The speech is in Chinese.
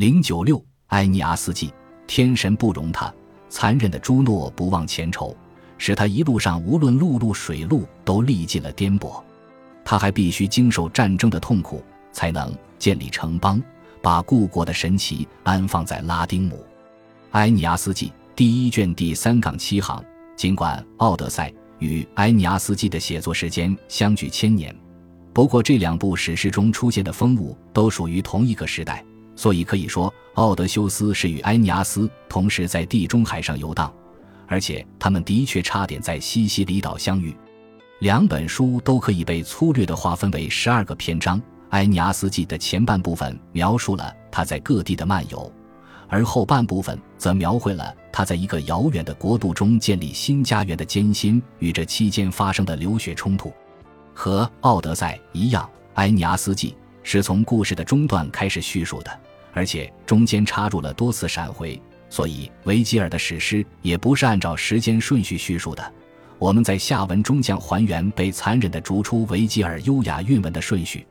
零九六埃尼阿斯记，天神不容他，残忍的朱诺不忘前仇，使他一路上无论陆路水路都历尽了颠簸。他还必须经受战争的痛苦，才能建立城邦，把故国的神奇安放在拉丁姆。埃尼阿斯记第一卷第三杠七行。尽管《奥德赛》与埃尼阿斯纪的写作时间相距千年，不过这两部史诗中出现的风物都属于同一个时代，所以可以说奥德修斯是与埃尼阿斯同时在地中海上游荡，而且他们的确差点在西西里岛相遇。两本书都可以被粗略地划分为十二个篇章。埃尼阿斯记的前半部分描述了他在各地的漫游。而后半部分则描绘了他在一个遥远的国度中建立新家园的艰辛与这期间发生的流血冲突。和《奥德赛》一样，《埃尼阿斯记》是从故事的中段开始叙述的，而且中间插入了多次闪回，所以维吉尔的史诗也不是按照时间顺序叙述的。我们在下文中将还原被残忍地逐出维吉尔优雅韵文的顺序。